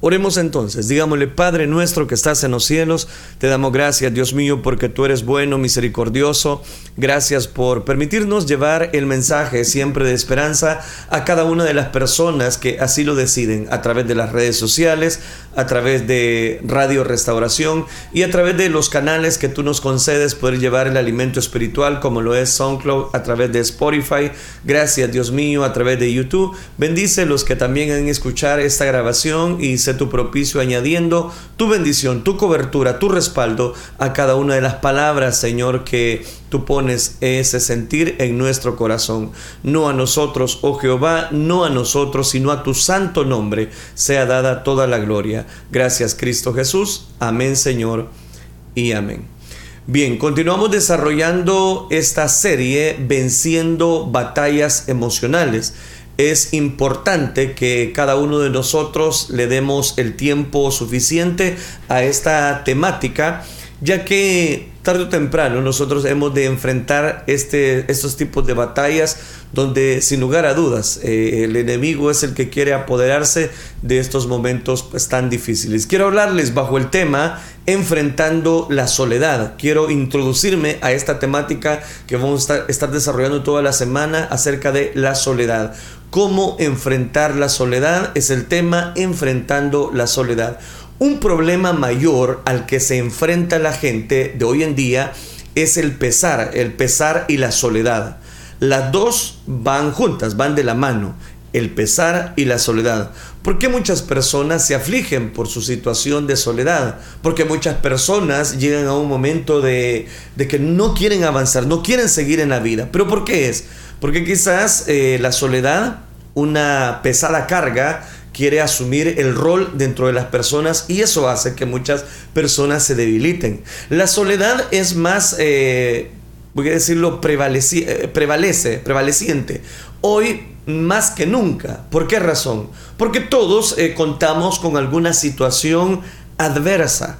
Oremos entonces, digámosle, Padre nuestro que estás en los cielos, te damos gracias, Dios mío, porque tú eres bueno, misericordioso. Gracias por permitirnos llevar el mensaje siempre de esperanza a cada una de las personas que así lo deciden, a través de las redes sociales, a través de Radio Restauración y a través de los canales que tú nos concedes poder llevar el alimento espiritual como lo es SoundCloud, a través de Spotify. Gracias, Dios mío, a través de YouTube. Bendice los que también han escuchar esta grabación y tu propicio añadiendo tu bendición, tu cobertura, tu respaldo a cada una de las palabras, Señor, que tú pones ese sentir en nuestro corazón. No a nosotros, oh Jehová, no a nosotros, sino a tu santo nombre sea dada toda la gloria. Gracias, Cristo Jesús. Amén, Señor, y amén. Bien, continuamos desarrollando esta serie Venciendo batallas emocionales es importante que cada uno de nosotros le demos el tiempo suficiente a esta temática, ya que tarde o temprano nosotros hemos de enfrentar este, estos tipos de batallas donde sin lugar a dudas eh, el enemigo es el que quiere apoderarse de estos momentos pues, tan difíciles. Quiero hablarles bajo el tema enfrentando la soledad. Quiero introducirme a esta temática que vamos a estar desarrollando toda la semana acerca de la soledad. Cómo enfrentar la soledad es el tema enfrentando la soledad. Un problema mayor al que se enfrenta la gente de hoy en día es el pesar, el pesar y la soledad. Las dos van juntas, van de la mano, el pesar y la soledad. ¿Por qué muchas personas se afligen por su situación de soledad? Porque muchas personas llegan a un momento de, que no quieren avanzar, no quieren seguir en la vida. ¿Pero por qué es? Porque quizás eh, la soledad, una pesada carga, quiere asumir el rol dentro de las personas y eso hace que muchas personas se debiliten. La soledad es más, eh, voy a decirlo, eh, prevalece, prevaleciente. Hoy más que nunca. ¿Por qué razón? Porque todos contamos con alguna situación adversa.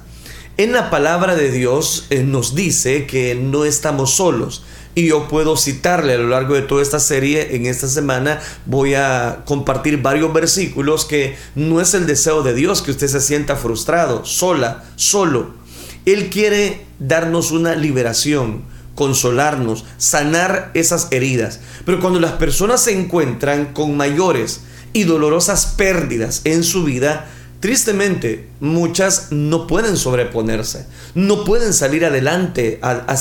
En la palabra de Dios nos dice que no estamos solos y yo puedo citarle a lo largo de toda esta serie. En esta semana voy a compartir varios versículos que no es el deseo de Dios que usted se sienta frustrado, sola, solo. Él quiere darnos una liberación, consolarnos, sanar esas heridas. Pero cuando las personas se encuentran con mayores y dolorosas pérdidas en su vida, Tristemente, muchas no pueden sobreponerse, no pueden salir adelante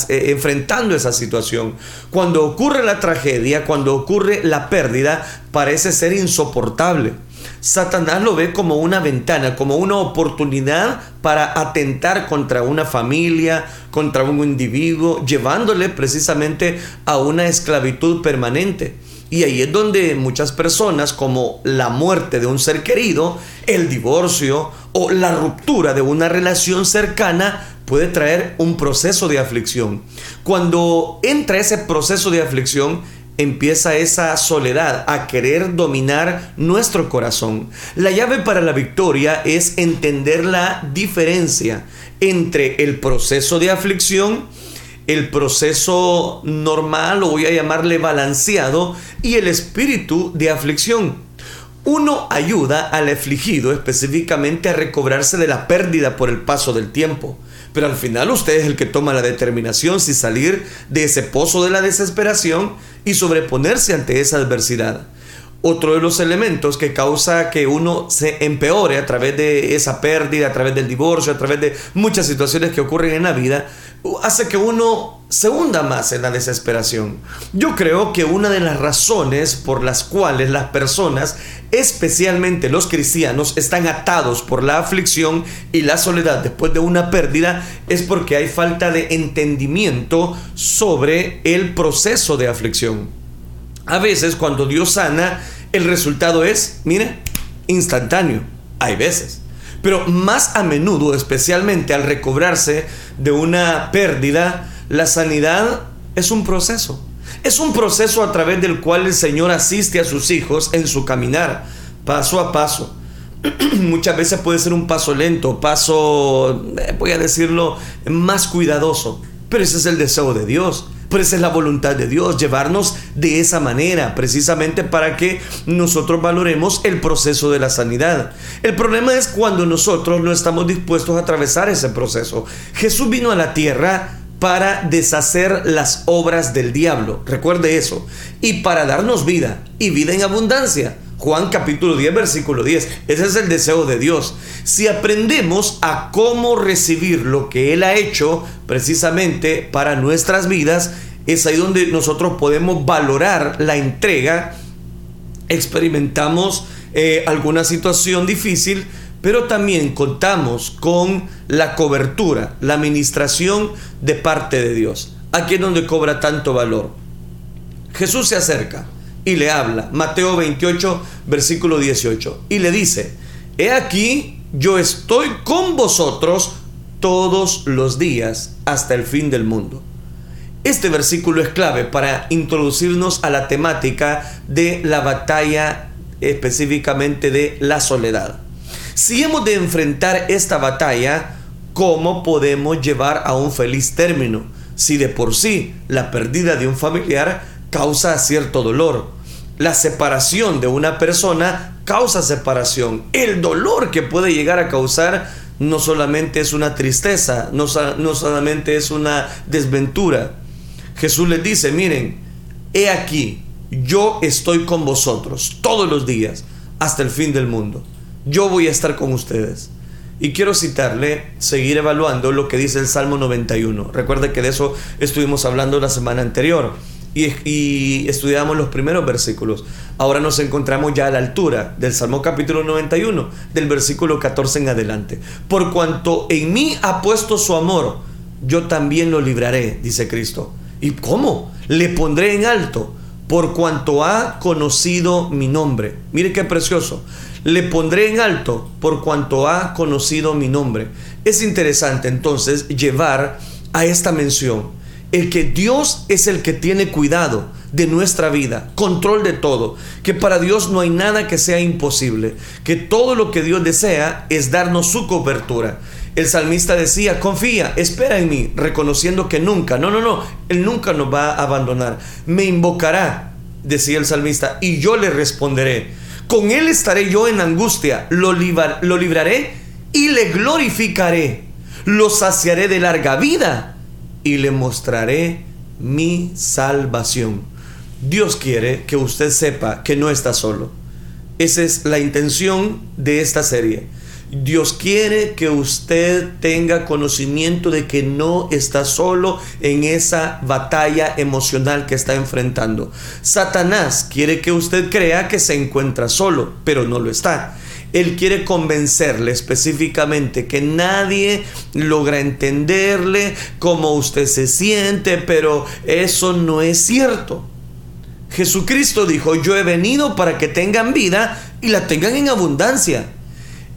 eh, enfrentando esa situación. Cuando ocurre la tragedia, cuando ocurre la pérdida, parece ser insoportable. Satanás lo ve como una ventana, como una oportunidad para atentar contra una familia, contra un individuo, llevándole precisamente a una esclavitud permanente. Y ahí es donde muchas personas, como la muerte de un ser querido, el divorcio o la ruptura de una relación cercana, puede traer un proceso de aflicción. Cuando entra ese proceso de aflicción, empieza esa soledad a querer dominar nuestro corazón. La llave para la victoria es entender la diferencia entre el proceso de aflicción el proceso normal, o voy a llamarle balanceado, y el espíritu de aflicción. Uno ayuda al afligido específicamente a recobrarse de la pérdida por el paso del tiempo. Pero al final usted es el que toma la determinación si salir de ese pozo de la desesperación y sobreponerse ante esa adversidad. Otro de los elementos que causa que uno se empeore a través de esa pérdida, a través del divorcio, a través de muchas situaciones que ocurren en la vida, hace que uno se hunda más en la desesperación. Yo creo que una de las razones por las cuales las personas, especialmente los cristianos, están atados por la aflicción y la soledad después de una pérdida es porque hay falta de entendimiento sobre el proceso de aflicción. A veces cuando Dios sana, el resultado es, mire, instantáneo. Hay veces. Pero más a menudo, especialmente al recobrarse de una pérdida, la sanidad es un proceso. Es un proceso a través del cual el Señor asiste a sus hijos en su caminar, paso a paso. Muchas veces puede ser un paso lento, paso, eh, voy a decirlo, más cuidadoso. Pero ese es el deseo de Dios, Pero esa es la voluntad de Dios, llevarnos de esa manera, precisamente para que nosotros valoremos el proceso de la sanidad. El problema es cuando nosotros no estamos dispuestos a atravesar ese proceso. Jesús vino a la tierra para deshacer las obras del diablo, recuerde eso, y para darnos vida, y vida en abundancia. Juan capítulo 10, versículo 10. Ese es el deseo de Dios. Si aprendemos a cómo recibir lo que Él ha hecho precisamente para nuestras vidas, es ahí donde nosotros podemos valorar la entrega. Experimentamos eh, alguna situación difícil, pero también contamos con la cobertura, la administración de parte de Dios. Aquí es donde cobra tanto valor. Jesús se acerca y le habla. Mateo 28, versículo 18. Y le dice, he aquí, yo estoy con vosotros todos los días hasta el fin del mundo. Este versículo es clave para introducirnos a la temática de la batalla específicamente de la soledad. Si hemos de enfrentar esta batalla, ¿cómo podemos llevar a un feliz término? Si de por sí la pérdida de un familiar causa cierto dolor, la separación de una persona causa separación. El dolor que puede llegar a causar no solamente es una tristeza, no, no solamente es una desventura. Jesús les dice, miren, he aquí, yo estoy con vosotros todos los días hasta el fin del mundo. Yo voy a estar con ustedes. Y quiero citarle, seguir evaluando lo que dice el Salmo 91. Recuerde que de eso estuvimos hablando la semana anterior y, estudiamos los primeros versículos. Ahora nos encontramos ya a la altura del Salmo capítulo 91, del versículo 14 en adelante. Por cuanto en mí ha puesto su amor, yo también lo libraré, dice Cristo. ¿Y cómo? Le pondré en alto, por cuanto ha conocido mi nombre. Mire qué precioso. Le pondré en alto, por cuanto ha conocido mi nombre. Es interesante entonces llevar a esta mención el que Dios es el que tiene cuidado de nuestra vida, control de todo, que para Dios no hay nada que sea imposible, que todo lo que Dios desea es darnos su cobertura. El salmista decía, confía, espera en mí, reconociendo que nunca, no, no, no, Él nunca nos va a abandonar. Me invocará, decía el salmista, y yo le responderé. Con Él estaré yo en angustia, lo, lo libraré y le glorificaré. Lo saciaré de larga vida y le mostraré mi salvación. Dios quiere que usted sepa que no está solo. Esa es la intención de esta serie. Dios quiere que usted tenga conocimiento de que no está solo en esa batalla emocional que está enfrentando. Satanás quiere que usted crea que se encuentra solo, pero no lo está. Él quiere convencerle específicamente que nadie logra entenderle cómo usted se siente, pero eso no es cierto. Jesucristo dijo, yo he venido para que tengan vida y la tengan en abundancia.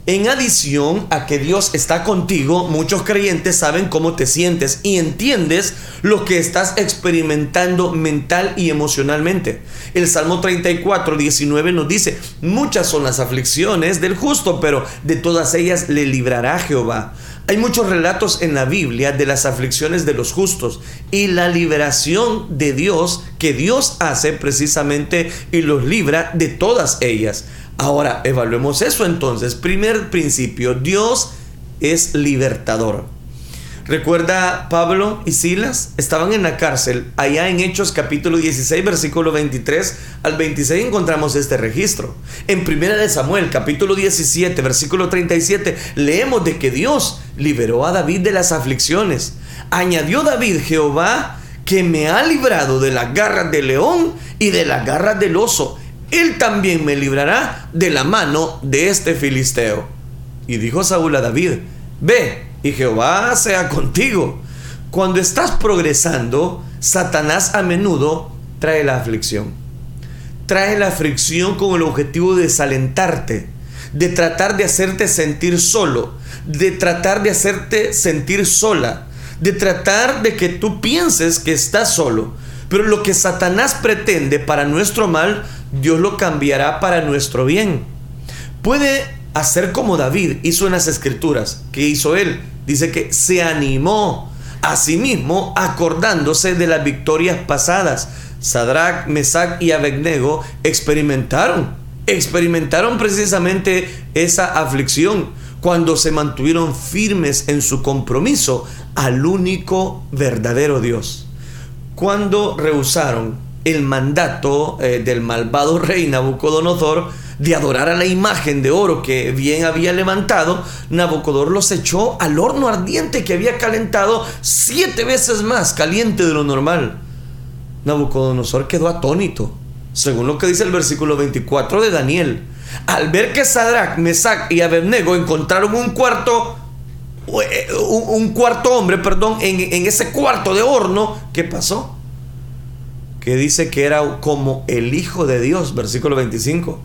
En adición a que Dios está contigo, muchos creyentes saben cómo te sientes y entiendes lo que estás experimentando mental y emocionalmente. El Salmo 34, 19 nos dice, muchas son las aflicciones del justo, pero de todas ellas le librará Jehová. Hay muchos relatos en la Biblia de las aflicciones de los justos y la liberación de Dios que Dios hace precisamente y los libra de todas ellas. Ahora, evaluemos eso entonces. Primer principio, Dios es libertador. Recuerda Pablo y Silas estaban en la cárcel. Allá en Hechos capítulo 16 versículo 23 al 26 encontramos este registro. En Primera de Samuel capítulo 17 versículo 37 leemos de que Dios liberó a David de las aflicciones. Añadió David Jehová que me ha librado de las garras del león y de las garras del oso él también me librará de la mano de este filisteo. Y dijo Saúl a David, ve, y Jehová sea contigo. Cuando estás progresando, Satanás a menudo trae la aflicción. Trae la aflicción con el objetivo de desalentarte, de tratar de hacerte sentir solo, de tratar de hacerte sentir sola, de tratar de que tú pienses que estás solo. Pero lo que Satanás pretende para nuestro mal Dios lo cambiará para nuestro bien. Puede hacer como David hizo en las escrituras. ¿Qué hizo él? Dice que se animó Asimismo, acordándose de las victorias pasadas, Sadrach, Mesach y Abednego experimentaron, experimentaron precisamente esa aflicción cuando se mantuvieron firmes en su compromiso al único verdadero Dios. Cuando rehusaron el mandato eh, del malvado rey Nabucodonosor de adorar a la imagen de oro que bien había levantado, Nabucodonosor los echó al horno ardiente que había calentado siete veces más caliente de lo normal. Nabucodonosor quedó atónito, según lo que dice el versículo 24 de Daniel. Al ver que Sadrach, Mesach y Abednego encontraron un cuarto, un cuarto hombre, perdón, en, en ese cuarto de horno, ¿qué pasó? que dice que era como el Hijo de Dios, versículo 25.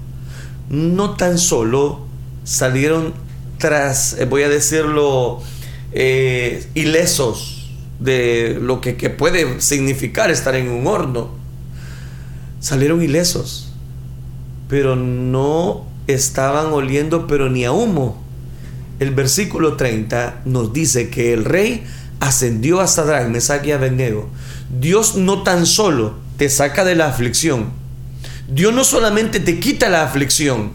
No tan solo salieron tras, eh, voy a decirlo, eh, ilesos de lo que, que puede significar estar en un horno. Salieron ilesos, pero no estaban oliendo, pero ni a humo. El versículo 30 nos dice que el rey ascendió a Sadrach, Mesach y Abednego. Dios no tan solo te saca de la aflicción. Dios no solamente te quita la aflicción,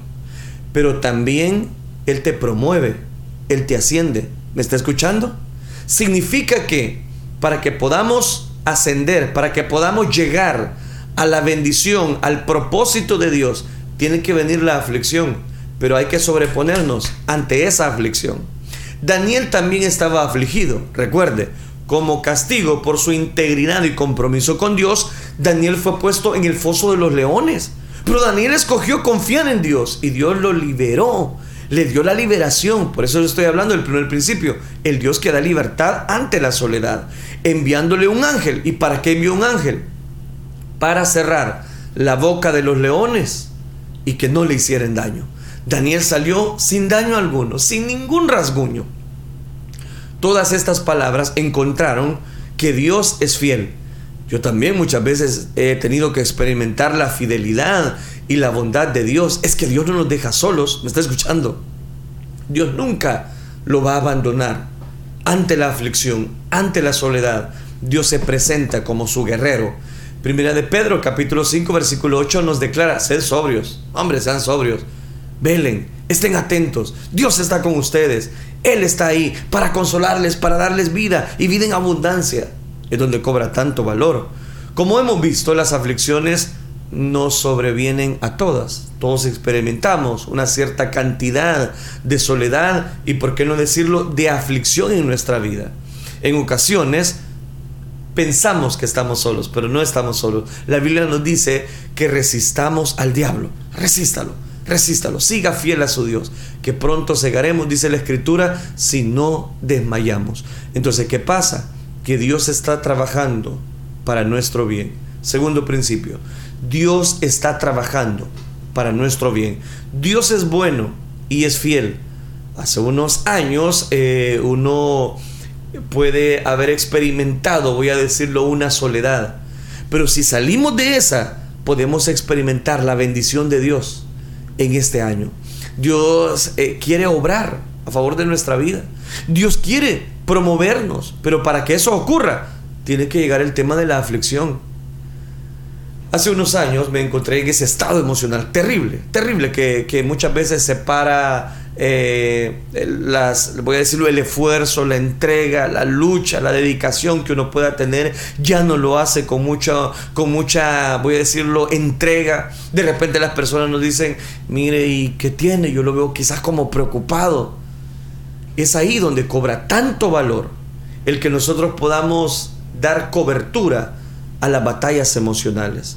pero también Él te promueve, Él te asciende. ¿Me está escuchando? Significa que para que podamos ascender, para que podamos llegar a la bendición, al propósito de Dios, tiene que venir la aflicción, pero hay que sobreponernos ante esa aflicción. Daniel también estaba afligido, recuerde, como castigo por su integridad y compromiso con Dios, Daniel fue puesto en el foso de los leones. Pero Daniel escogió confiar en Dios y Dios lo liberó. Le dio la liberación. Por eso estoy hablando del primer principio. El Dios que da libertad ante la soledad. Enviándole un ángel. ¿Y para qué envió un ángel? Para cerrar la boca de los leones y que no le hicieran daño. Daniel salió sin daño alguno, sin ningún rasguño todas estas palabras encontraron que Dios es fiel. Yo también muchas veces he tenido que experimentar la fidelidad y la bondad de Dios. Es que Dios no nos deja solos, me está escuchando. Dios nunca lo va a abandonar. Ante la aflicción, ante la soledad, Dios se presenta como su guerrero. Primera de Pedro, capítulo 5, versículo 8 nos declara, sed sobrios, hombres, sean sobrios, velen, estén atentos, Dios está con ustedes él está ahí para consolarles, para darles vida y vida en abundancia. Es donde cobra tanto valor. Como hemos visto, las aflicciones no sobrevienen a todas. Todos experimentamos una cierta cantidad de soledad y, por qué no decirlo, de aflicción en nuestra vida. En ocasiones pensamos que estamos solos, pero no estamos solos. La Biblia nos dice que resistamos al diablo. Resístalo resístalo, siga fiel a su Dios, que pronto cegaremos, dice la Escritura, si no desmayamos. Entonces, ¿qué pasa? Que Dios está trabajando para nuestro bien. Segundo principio, Dios está trabajando para nuestro bien. Dios es bueno y es fiel. Hace unos años eh, uno puede haber experimentado, voy a decirlo, una soledad. Pero si salimos de esa, podemos experimentar la bendición de Dios en este año. Dios eh, quiere obrar a favor de nuestra vida. Dios quiere promovernos, pero para que eso ocurra, tiene que llegar el tema de la aflicción. Hace unos años me encontré en ese estado emocional terrible, terrible, que, que muchas veces separa eh, las, voy a decirlo, el esfuerzo, la entrega, la lucha, la dedicación que uno pueda tener, ya no lo hace con mucha, con mucha, voy a decirlo, entrega. De repente las personas nos dicen, mire, ¿y qué tiene? Yo lo veo quizás como preocupado. Es ahí donde cobra tanto valor el que nosotros podamos dar cobertura a las batallas emocionales.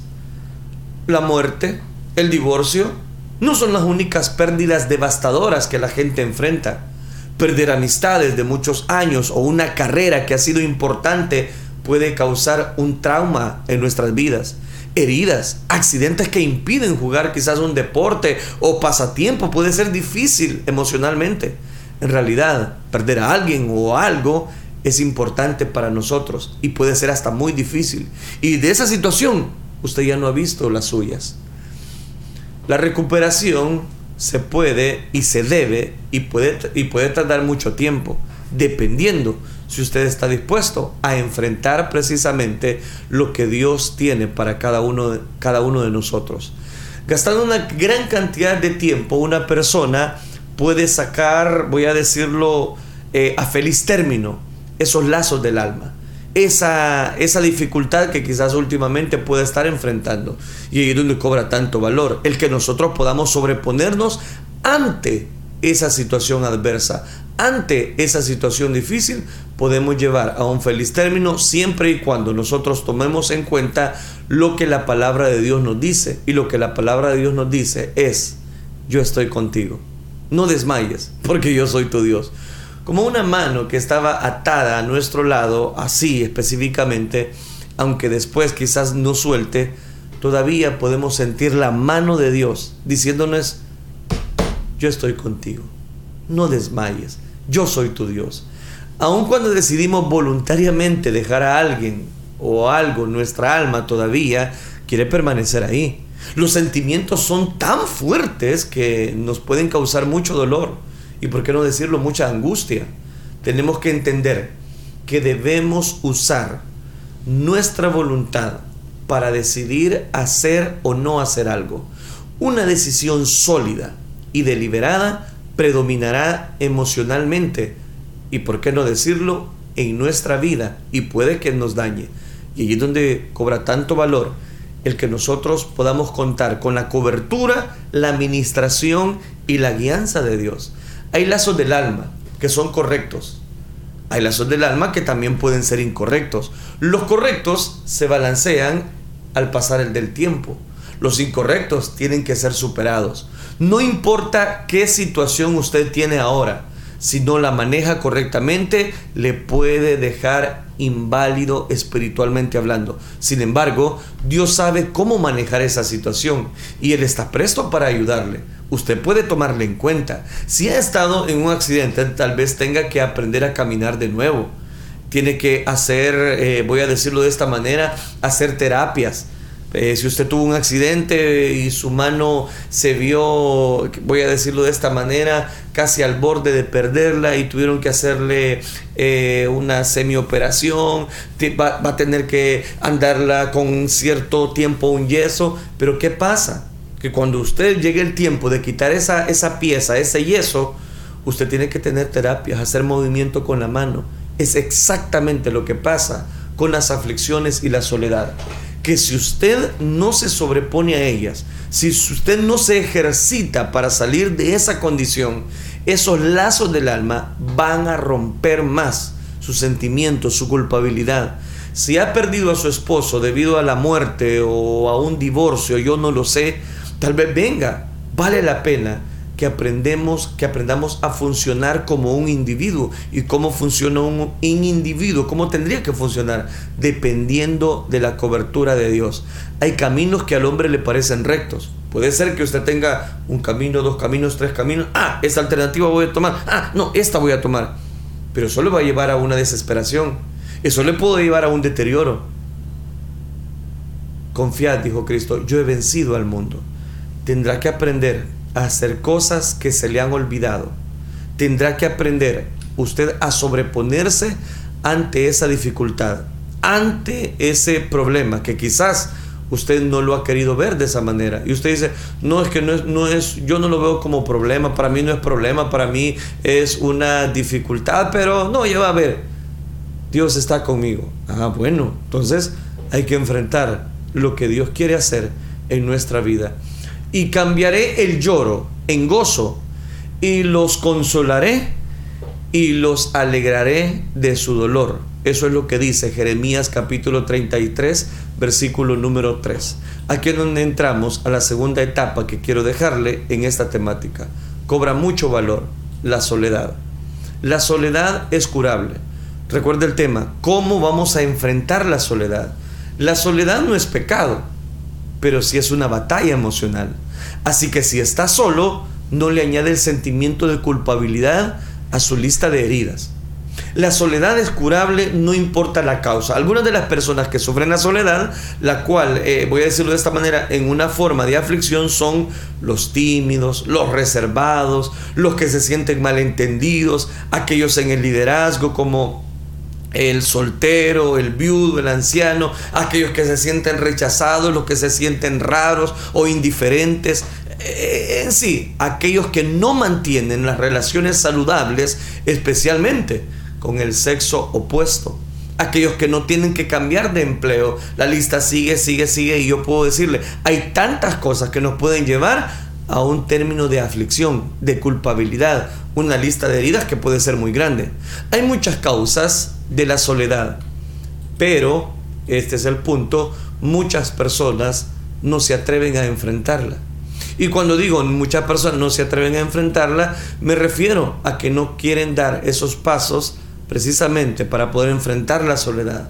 La muerte, el divorcio, no son las únicas pérdidas devastadoras que la gente enfrenta. Perder amistades de muchos años o una carrera que ha sido importante puede causar un trauma en nuestras vidas. Heridas, accidentes que impiden jugar quizás un deporte o pasatiempo puede ser difícil emocionalmente. En realidad, perder a alguien o algo es importante para nosotros y puede ser hasta muy difícil. Y de esa situación usted ya no ha visto las suyas. La recuperación se puede y se debe y puede, y puede tardar mucho tiempo, dependiendo si usted está dispuesto a enfrentar precisamente lo que Dios tiene para cada uno de, cada uno de nosotros. Gastando una gran cantidad de tiempo, una persona puede sacar, voy a decirlo, eh, a feliz término esos lazos del alma. Esa, esa dificultad que quizás últimamente puede estar enfrentando. Y ahí es donde cobra tanto valor. El que nosotros podamos sobreponernos ante esa situación adversa, ante esa situación difícil, podemos llevar a un feliz término siempre y cuando nosotros tomemos en cuenta lo que la palabra de Dios nos dice. Y lo que la palabra de Dios nos dice es, yo estoy contigo. No desmayes, porque yo soy tu Dios como una mano que estaba atada a nuestro lado, así específicamente, aunque después quizás no suelte, todavía podemos sentir la mano de Dios diciéndonos, yo estoy contigo, no desmayes, yo soy tu Dios. Aun cuando decidimos voluntariamente dejar a alguien o algo, nuestra alma todavía quiere permanecer ahí. Los sentimientos son tan fuertes que nos pueden causar mucho dolor y por qué no decirlo, mucha angustia. Tenemos que entender que debemos usar nuestra voluntad para decidir hacer o no hacer algo. Una decisión sólida y deliberada predominará emocionalmente y, por qué no decirlo, en nuestra vida y puede que nos dañe. Y allí es donde cobra tanto valor el que nosotros podamos contar con la cobertura, la administración y la guianza de Dios. Hay lazos del alma que son correctos. Hay lazos del alma que también pueden ser incorrectos. Los correctos se balancean al pasar el del tiempo. Los incorrectos tienen que ser superados. No importa qué situación usted tiene ahora, si no la maneja correctamente, le puede dejar inválido espiritualmente hablando. Sin embargo, Dios sabe cómo manejar esa situación y Él está presto para ayudarle usted puede tomarle en cuenta. Si ha estado en un accidente, tal vez tenga que aprender a caminar de nuevo. Tiene que hacer, eh, voy a decirlo de esta manera, hacer terapias. Eh, si usted tuvo un accidente y su mano se vio, voy a decirlo de esta manera, casi al borde de perderla y tuvieron que hacerle eh, una semioperación, va, va a tener que andarla con cierto tiempo un yeso, pero ¿qué pasa? que cuando usted llegue el tiempo de quitar esa, esa pieza, ese yeso, usted tiene que tener terapias, hacer movimiento con la mano. Es exactamente lo que pasa con las aflicciones y la soledad. Que si usted no se sobrepone a ellas, si usted no se ejercita para salir de esa condición, esos lazos del alma van a romper más sus sentimientos, su culpabilidad. Si ha perdido a su esposo debido a la muerte o a un divorcio, yo no lo sé, Tal vez venga, vale la pena que aprendemos, que aprendamos a funcionar como un individuo y cómo funciona un, individuo, cómo tendría que funcionar, dependiendo de la cobertura de Dios. Hay caminos que al hombre le parecen rectos. Puede ser que usted tenga un camino, dos caminos, tres caminos. Ah, esta alternativa voy a tomar. Ah, no, esta voy a tomar. Pero eso le va a llevar a una desesperación. Eso le puede llevar a un deterioro. Confiad, dijo Cristo, yo he vencido al mundo tendrá que aprender hacer cosas que se le han olvidado. Tendrá que aprender usted a sobreponerse ante esa dificultad, ante ese problema que quizás usted no lo ha querido ver de esa manera. Y usted dice, no es que no es, no es, yo no lo veo como problema, para mí no es problema, para mí es una dificultad, pero no, ya va a ver, Dios está conmigo. Ah, bueno, entonces hay que enfrentar lo que Dios quiere hacer en nuestra vida y cambiaré el lloro en gozo y los consolaré y los alegraré de su dolor. Eso es lo que dice Jeremías capítulo 33, versículo número 3. Aquí es donde entramos a la segunda etapa que quiero dejarle en esta temática. Cobra mucho valor la soledad. La soledad es curable. Recuerda el tema, ¿cómo vamos a enfrentar la soledad? La soledad no es pecado, pero sí es una batalla emocional. Así que si está solo, no le añade el sentimiento de culpabilidad a su lista de heridas. La soledad es curable, no importa la causa. Algunas de las personas que sufren la soledad, la cual, eh, voy a decirlo de esta manera, en una forma de aflicción son los tímidos, los reservados, los que se sienten malentendidos, aquellos en el liderazgo como el soltero, el viudo, el anciano, aquellos que se sienten rechazados, los que se sienten raros o indiferentes. Eh, en sí, aquellos que no mantienen las relaciones saludables, especialmente con el sexo opuesto. Aquellos que no tienen que cambiar de empleo. La lista sigue, sigue, sigue y yo puedo decirle, hay tantas cosas que nos pueden llevar a un término de aflicción, de culpabilidad, una lista de heridas que puede ser muy grande. Hay muchas causas de la soledad, pero, este es el punto, muchas personas no se atreven a enfrentarla. Y cuando digo muchas personas no se atreven a enfrentarla, me refiero a que no quieren dar esos pasos precisamente para poder enfrentar la soledad.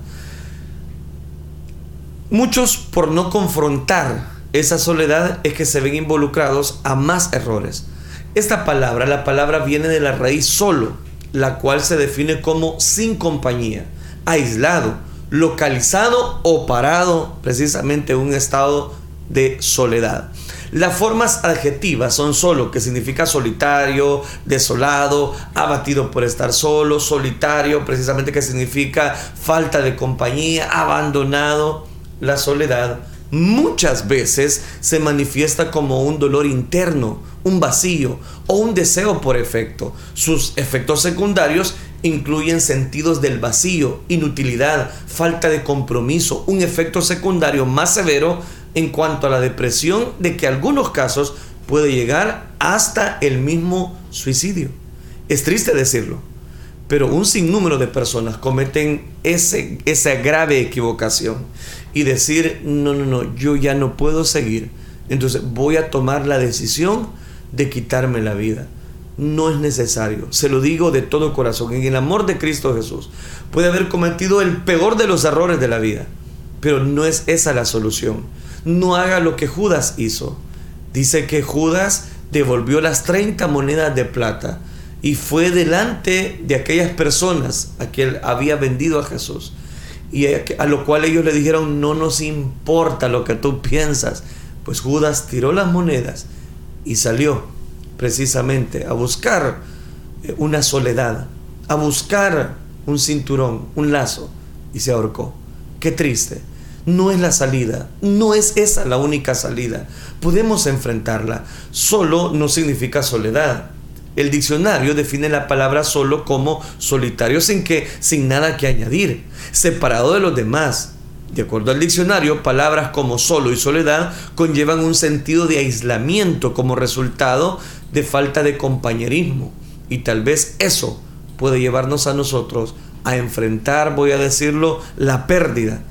Muchos por no confrontar esa soledad es que se ven involucrados a más errores. Esta palabra, la palabra viene de la raíz solo, la cual se define como sin compañía, aislado, localizado o parado precisamente en un estado de soledad. Las formas adjetivas son solo, que significa solitario, desolado, abatido por estar solo, solitario, precisamente que significa falta de compañía, abandonado. La soledad muchas veces se manifiesta como un dolor interno, un vacío o un deseo por efecto. Sus efectos secundarios incluyen sentidos del vacío, inutilidad, falta de compromiso, un efecto secundario más severo en cuanto a la depresión de que algunos casos puede llegar hasta el mismo suicidio. Es triste decirlo, pero un sinnúmero de personas cometen ese, esa grave equivocación y decir, no, no, no, yo ya no puedo seguir, entonces voy a tomar la decisión de quitarme la vida. No es necesario, se lo digo de todo corazón, en el amor de Cristo Jesús puede haber cometido el peor de los errores de la vida, pero no es esa la solución no haga lo que Judas hizo. Dice que Judas devolvió las 30 monedas de plata y fue delante de aquellas personas a él había vendido a Jesús. Y a lo cual ellos le dijeron, no nos importa lo que tú piensas. Pues Judas tiró las monedas y salió precisamente a buscar eh, una soledad, a buscar un cinturón, un lazo, y se ahorcó. Qué triste no es la salida, no es esa la única salida. Podemos enfrentarla, solo no significa soledad. El diccionario define la palabra solo como solitario sin que sin nada que añadir, separado de los demás. De acuerdo al diccionario, palabras como solo y soledad conllevan un sentido de aislamiento como resultado de falta de compañerismo. Y tal vez eso puede llevarnos a nosotros a enfrentar, voy a decirlo, la pérdida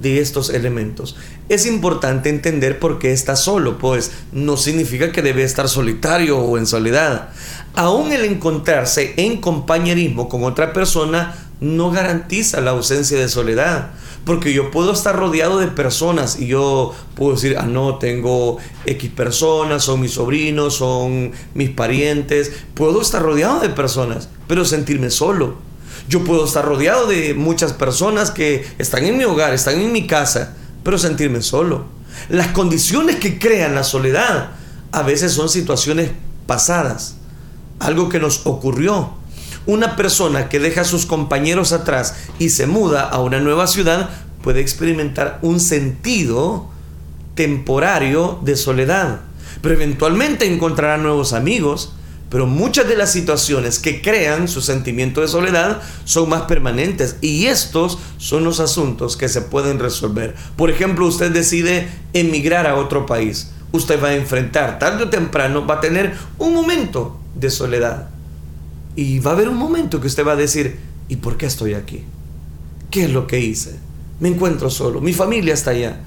de estos elementos. Es importante entender por qué está solo, pues no significa que debe estar solitario o en soledad. Aún el encontrarse en compañerismo con otra persona no garantiza la ausencia de soledad. Porque yo puedo estar rodeado de personas y yo puedo decir, ah, no, tengo X personas, son mis sobrinos, son mis parientes. Puedo estar rodeado de personas, pero sentirme solo yo puedo estar rodeado de muchas personas que están en mi hogar, están en mi casa, pero sentirme solo. Las condiciones que crean la soledad a veces son situaciones pasadas, algo que nos ocurrió. Una persona que deja a sus compañeros atrás y se muda a una nueva ciudad puede experimentar un sentido temporario de soledad, pero eventualmente encontrará nuevos amigos, pero muchas de las situaciones que crean su sentimiento de soledad son más permanentes y estos son los asuntos que se pueden resolver. Por ejemplo, usted decide emigrar a otro país. Usted va a enfrentar, tarde o temprano, va a tener un momento de soledad. Y va a haber un momento que usted va a decir, ¿y por qué estoy aquí? ¿Qué es lo que hice? Me encuentro solo, mi familia está allá.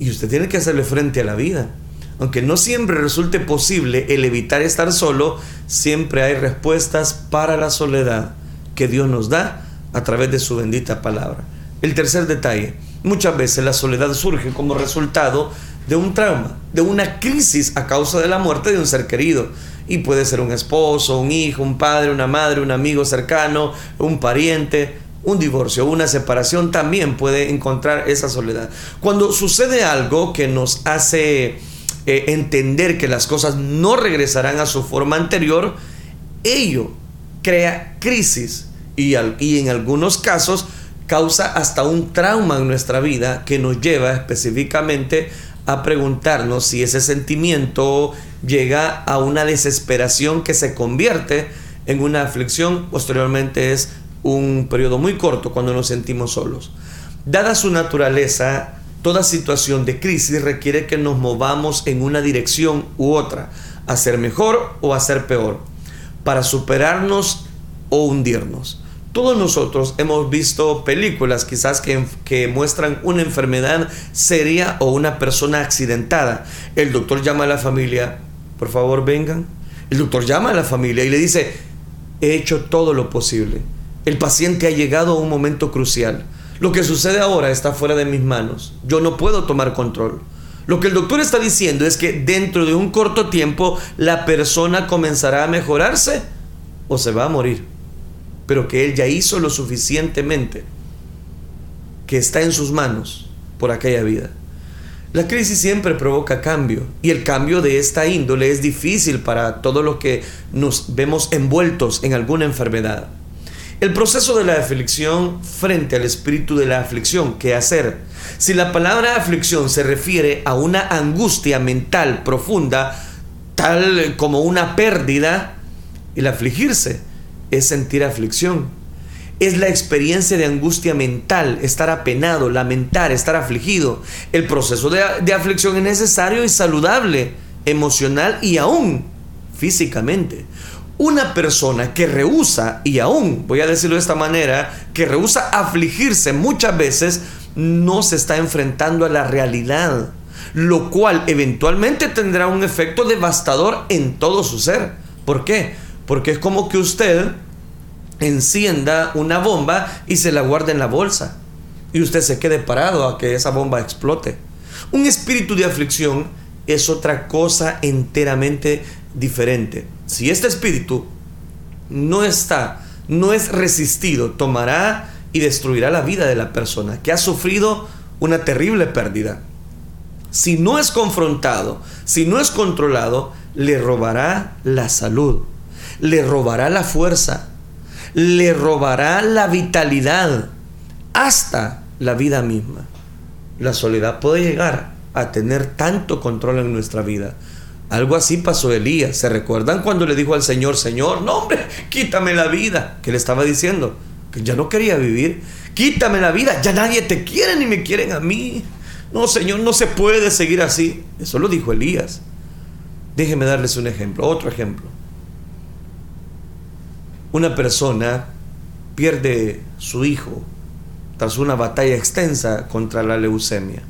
Y usted tiene que hacerle frente a la vida aunque no siempre resulte posible el evitar estar solo, siempre hay respuestas para la soledad que Dios nos da a través de su bendita palabra. El tercer detalle, muchas veces la soledad surge como resultado de un trauma, de una crisis a causa de la muerte de un ser querido. Y puede ser un esposo, un hijo, un padre, una madre, un amigo cercano, un pariente, un divorcio, una separación, también puede encontrar esa soledad. Cuando sucede algo que nos hace eh, entender que las cosas no regresarán a su forma anterior, ello crea crisis y, y en algunos casos causa hasta un trauma en nuestra vida que nos lleva específicamente a preguntarnos si ese sentimiento llega a una desesperación que se convierte en una aflicción, posteriormente es un periodo muy corto cuando nos sentimos solos. Dada su naturaleza, toda situación de crisis requiere que nos movamos en una dirección u otra, a ser mejor o a ser peor, para superarnos o hundirnos. Todos nosotros hemos visto películas quizás que, que, muestran una enfermedad seria o una persona accidentada. El doctor llama a la familia, por favor vengan. El doctor llama a la familia y le dice, he hecho todo lo posible. El paciente ha llegado a un momento crucial. Lo que sucede ahora está fuera de mis manos. Yo no puedo tomar control. Lo que el doctor está diciendo es que dentro de un corto tiempo la persona comenzará a mejorarse o se va a morir. Pero que él ya hizo lo suficientemente que está en sus manos por aquella vida. La crisis siempre provoca cambio y el cambio de esta índole es difícil para todos los que nos vemos envueltos en alguna enfermedad. El proceso de la aflicción frente al espíritu de la aflicción, ¿qué hacer? Si la palabra aflicción se refiere a una angustia mental profunda, tal como una pérdida, el afligirse es sentir aflicción es la experiencia de angustia mental, estar apenado, lamentar, estar afligido. El proceso de, aflicción es necesario y saludable, emocional y aún físicamente. Una persona que rehúsa, y aún, voy a decirlo de esta manera, que rehúsa afligirse muchas veces, no se está enfrentando a la realidad, lo cual eventualmente tendrá un efecto devastador en todo su ser. ¿Por qué? Porque es como que usted encienda una bomba y se la guarde en la bolsa. Y usted se quede parado a que esa bomba explote. Un espíritu de aflicción es otra cosa enteramente diferente. Si este espíritu no está, no es resistido, tomará y destruirá la vida de la persona que ha sufrido una terrible pérdida. Si no es confrontado, si no es controlado, le robará la salud, le robará la fuerza, le robará la vitalidad hasta la vida misma. La soledad puede llegar a tener tanto control en nuestra vida. Algo así pasó Elías. ¿Se recuerdan cuando le dijo al Señor, Señor, no hombre, quítame la vida? Que le estaba diciendo que ya no quería vivir. Quítame la vida, ya nadie te quiere ni me quieren a mí. No, Señor, no se puede seguir así. Eso lo dijo Elías. Déjenme darles un ejemplo, otro ejemplo una persona pierde su hijo tras una batalla extensa contra la leucemia.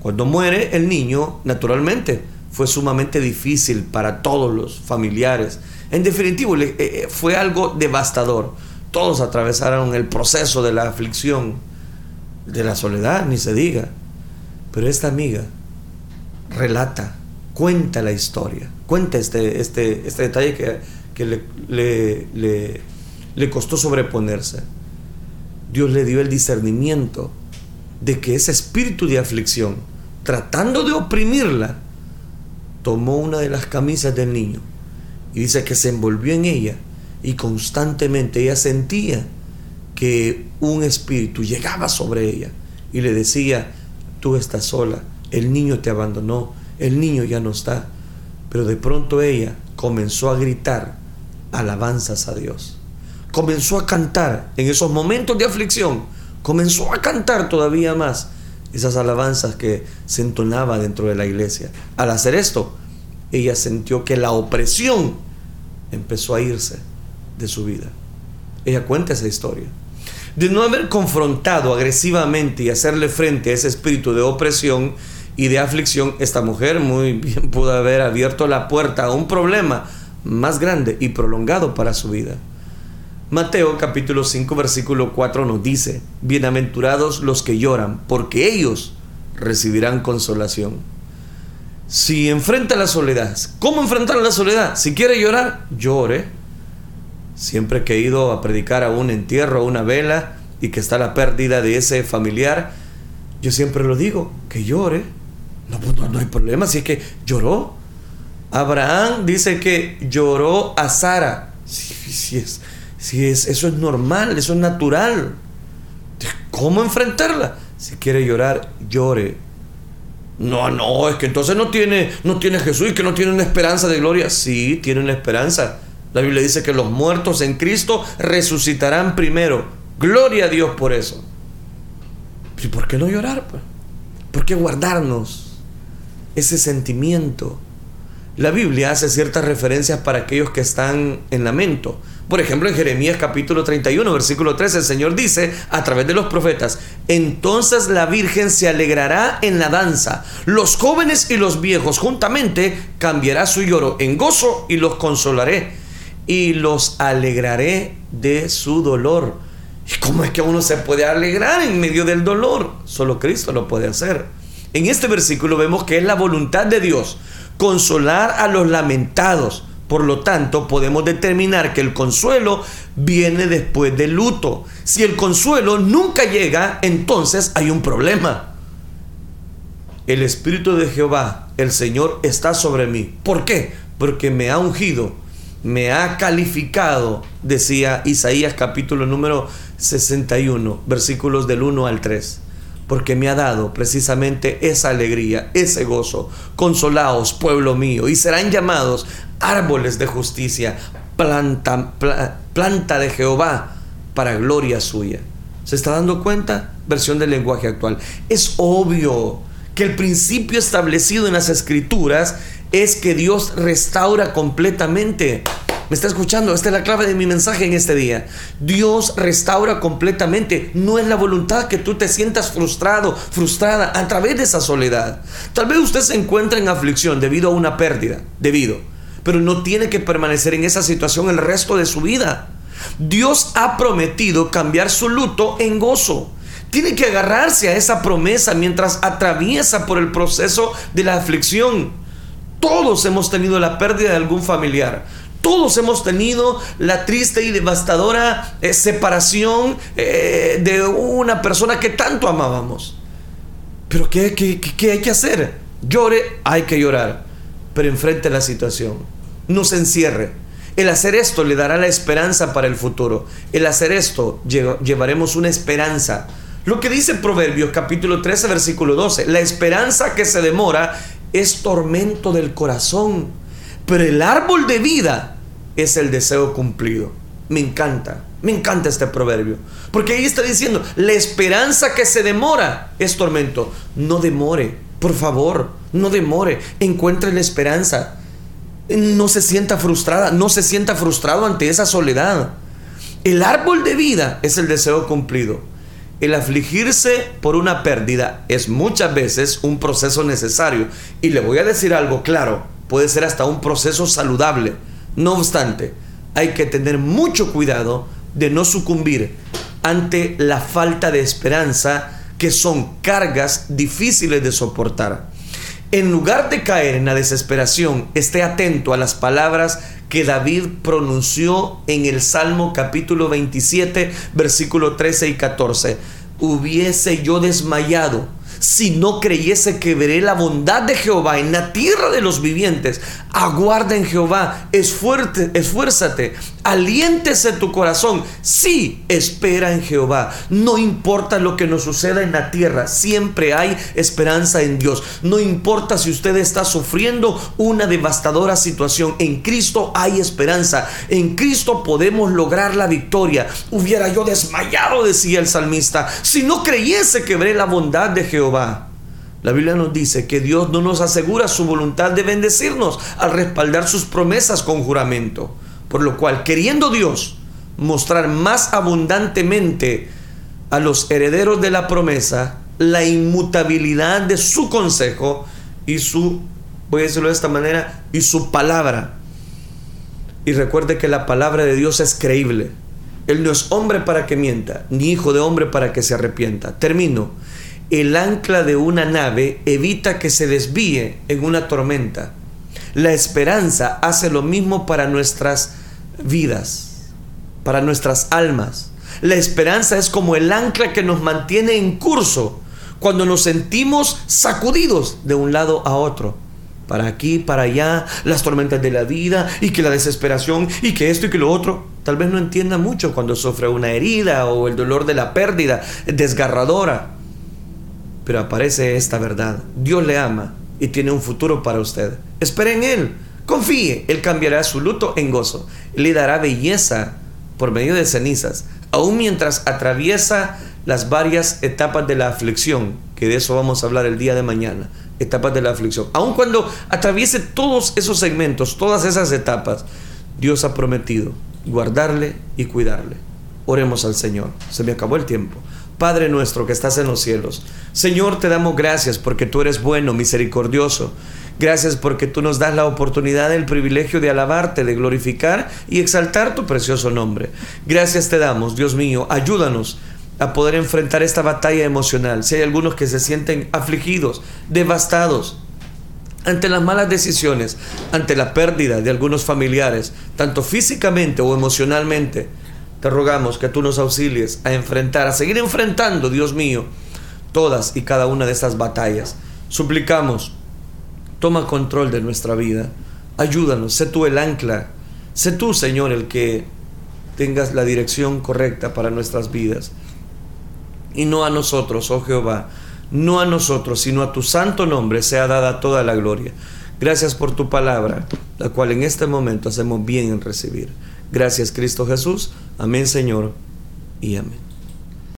Cuando muere el niño, naturalmente, fue sumamente difícil para todos los familiares. En definitivo, eh, eh, fue algo devastador. Todos atravesaron el proceso de la aflicción, de la soledad, ni se diga. Pero esta amiga relata, cuenta la historia, cuenta este, este, este detalle que que le, le, le, costó sobreponerse. Dios le dio el discernimiento de que ese espíritu de aflicción, tratando de oprimirla, tomó una de las camisas del niño y dice que se envolvió en ella y constantemente ella sentía que un espíritu llegaba sobre ella y le decía, tú estás sola, el niño te abandonó, el niño ya no está. Pero de pronto ella comenzó a gritar alabanzas a Dios. Comenzó a cantar en esos momentos de aflicción, comenzó a cantar todavía más esas alabanzas que se entonaba dentro de la iglesia. Al hacer esto, ella sintió que la opresión empezó a irse de su vida. Ella cuenta esa historia. De no haber confrontado agresivamente y hacerle frente a ese espíritu de opresión y de aflicción, esta mujer muy bien pudo haber abierto la puerta a un problema más grande y prolongado para su vida. Mateo capítulo 5 versículo 4 nos dice, Bienaventurados los que lloran, porque ellos recibirán consolación. si enfrenta la soledad, ¿cómo enfrentar la soledad? Si quiere llorar, llore. Siempre que he ido a predicar a un entierro, a una vela, y que está la pérdida de ese familiar, yo siempre lo digo, que llore. No, pues, no, hay problema, si es que lloró. Abraham dice que lloró a Sara. Si, es, si es, eso es normal, eso es natural. ¿Cómo enfrentarla? Si quiere llorar, llore. No, no, es que entonces no tiene, no tiene Jesús y que no tiene una esperanza de gloria. Sí, tiene una esperanza. La Biblia dice que los muertos en Cristo resucitarán primero. Gloria a Dios por eso. ¿Y por qué no llorar? Pues? ¿Por qué guardarnos ese sentimiento? La Biblia hace ciertas referencias para aquellos que están en lamento. Por ejemplo, en Jeremías capítulo 31, versículo 13, el Señor dice a través de los profetas, entonces la Virgen se alegrará en la danza, los jóvenes y los viejos juntamente cambiará su lloro en gozo y los consolaré y los alegraré de su dolor. ¿Y cómo es que uno se puede alegrar en medio del dolor? Solo Cristo lo puede hacer. En este versículo vemos que es la voluntad de Dios consolar a los lamentados. Por lo tanto, podemos determinar que el consuelo viene después del luto. Si el consuelo nunca llega, entonces hay un problema. El Espíritu de Jehová, el Señor, está sobre mí. ¿Por qué? Porque me ha ungido, me ha calificado, decía Isaías capítulo número 61, versículos del 1 al 3 porque me ha dado precisamente esa alegría, ese gozo. Consolaos, pueblo mío, y serán llamados árboles de justicia, planta, de Jehová para gloria suya. ¿Se está dando cuenta? Versión del lenguaje actual. Es obvio que el principio establecido en las escrituras es que Dios restaura completamente ¿Me está escuchando? Esta es la clave de mi mensaje en este día. Dios restaura completamente. No es la voluntad que tú te sientas frustrado, frustrada a través de esa soledad. Tal vez usted se encuentre en aflicción debido a una pérdida, debido. Pero no tiene que permanecer en esa situación el resto de su vida. Dios ha prometido cambiar su luto en gozo. Tiene que agarrarse a esa promesa mientras atraviesa por el proceso de la aflicción. Todos hemos tenido la pérdida de algún familiar. Todos hemos tenido la triste y devastadora eh, separación eh, de una persona que tanto amábamos. Pero ¿qué, qué, hay que hacer? Llore, hay que llorar, pero enfrente la situación. No se encierre. El hacer esto le dará la esperanza para el futuro. El hacer esto llevaremos una esperanza. Lo que dice Proverbios capítulo 13 versículo 12, la esperanza que se demora es tormento del corazón, pero el árbol de vida es el deseo cumplido. Me encanta, me encanta este proverbio. Porque ahí está diciendo, la esperanza que se demora es tormento. No demore, por favor, no demore. Encuentre la esperanza. No se sienta frustrada, no se sienta frustrado ante esa soledad. El árbol de vida es el deseo cumplido. El afligirse por una pérdida es muchas veces un proceso necesario. Y le voy a decir algo claro, puede ser hasta un proceso saludable no obstante, hay que tener mucho cuidado de no sucumbir ante la falta de esperanza, que son cargas difíciles de soportar. En lugar de caer en la desesperación, esté atento a las palabras que David pronunció en el Salmo capítulo 27, versículo 13 y 14. Hubiese yo desmayado si no creyese que veré la bondad de Jehová en la tierra de los vivientes. Aguarda en Jehová, esfuérzate, aliéntese tu corazón. Sí, espera en Jehová. No importa lo que nos suceda en la tierra, siempre hay esperanza en Dios. No importa si usted está sufriendo una devastadora situación, en Cristo hay esperanza. En Cristo podemos lograr la victoria. Hubiera yo desmayado, decía el salmista, si no creyese que veré la bondad de Jehová. La Biblia nos dice que Dios no nos asegura su voluntad de bendecirnos al respaldar sus promesas con juramento. Por lo cual, queriendo Dios mostrar más abundantemente a los herederos de la promesa la inmutabilidad de su consejo y su, voy a decirlo de esta manera, y su palabra. Y recuerde que la palabra de Dios es creíble. Él no es hombre para que mienta, ni hijo de hombre para que se arrepienta. Termino. el ancla de una nave evita que se desvíe en una tormenta. La esperanza hace lo mismo para nuestras vidas, para nuestras almas. La esperanza es como el ancla que nos mantiene en curso cuando nos sentimos sacudidos de un lado a otro. Para aquí, para allá, las tormentas de la vida y que la desesperación y que esto y que lo otro. Tal vez no entienda mucho cuando sufre una herida o el dolor de la pérdida desgarradora. Pero aparece esta verdad. Dios le ama y tiene un futuro para usted. Espere en Él. Confíe. Él cambiará su luto en gozo. Le dará belleza por medio de cenizas. Aún mientras atraviesa las varias etapas de la aflicción, que de eso vamos a hablar el día de mañana, etapas de la aflicción. Aun cuando atraviese todos esos segmentos, todas esas etapas, Dios ha prometido guardarle y cuidarle. Oremos al Señor. Se me acabó el tiempo. Padre nuestro que estás en los cielos, Señor, te damos gracias porque tú eres bueno, misericordioso. Gracias porque tú nos das la oportunidad, el privilegio de alabarte, de glorificar y exaltar tu precioso nombre. Gracias te damos, Dios mío, ayúdanos a poder enfrentar esta batalla emocional. Si hay algunos que se sienten afligidos, devastados, ante las malas decisiones, ante la pérdida de algunos familiares, tanto físicamente o emocionalmente, te rogamos que tú nos auxilies a enfrentar, a seguir enfrentando, Dios mío, todas y cada una de estas batallas. Suplicamos, toma control de nuestra vida, ayúdanos, sé tú el ancla, sé tú, Señor, el que tengas la dirección correcta para nuestras vidas y no a nosotros, oh Jehová, no a nosotros, sino a tu santo nombre sea dada toda la gloria. Gracias por tu palabra, la cual en este momento hacemos bien en recibir. Gracias Cristo Jesús. Amén Señor y amén.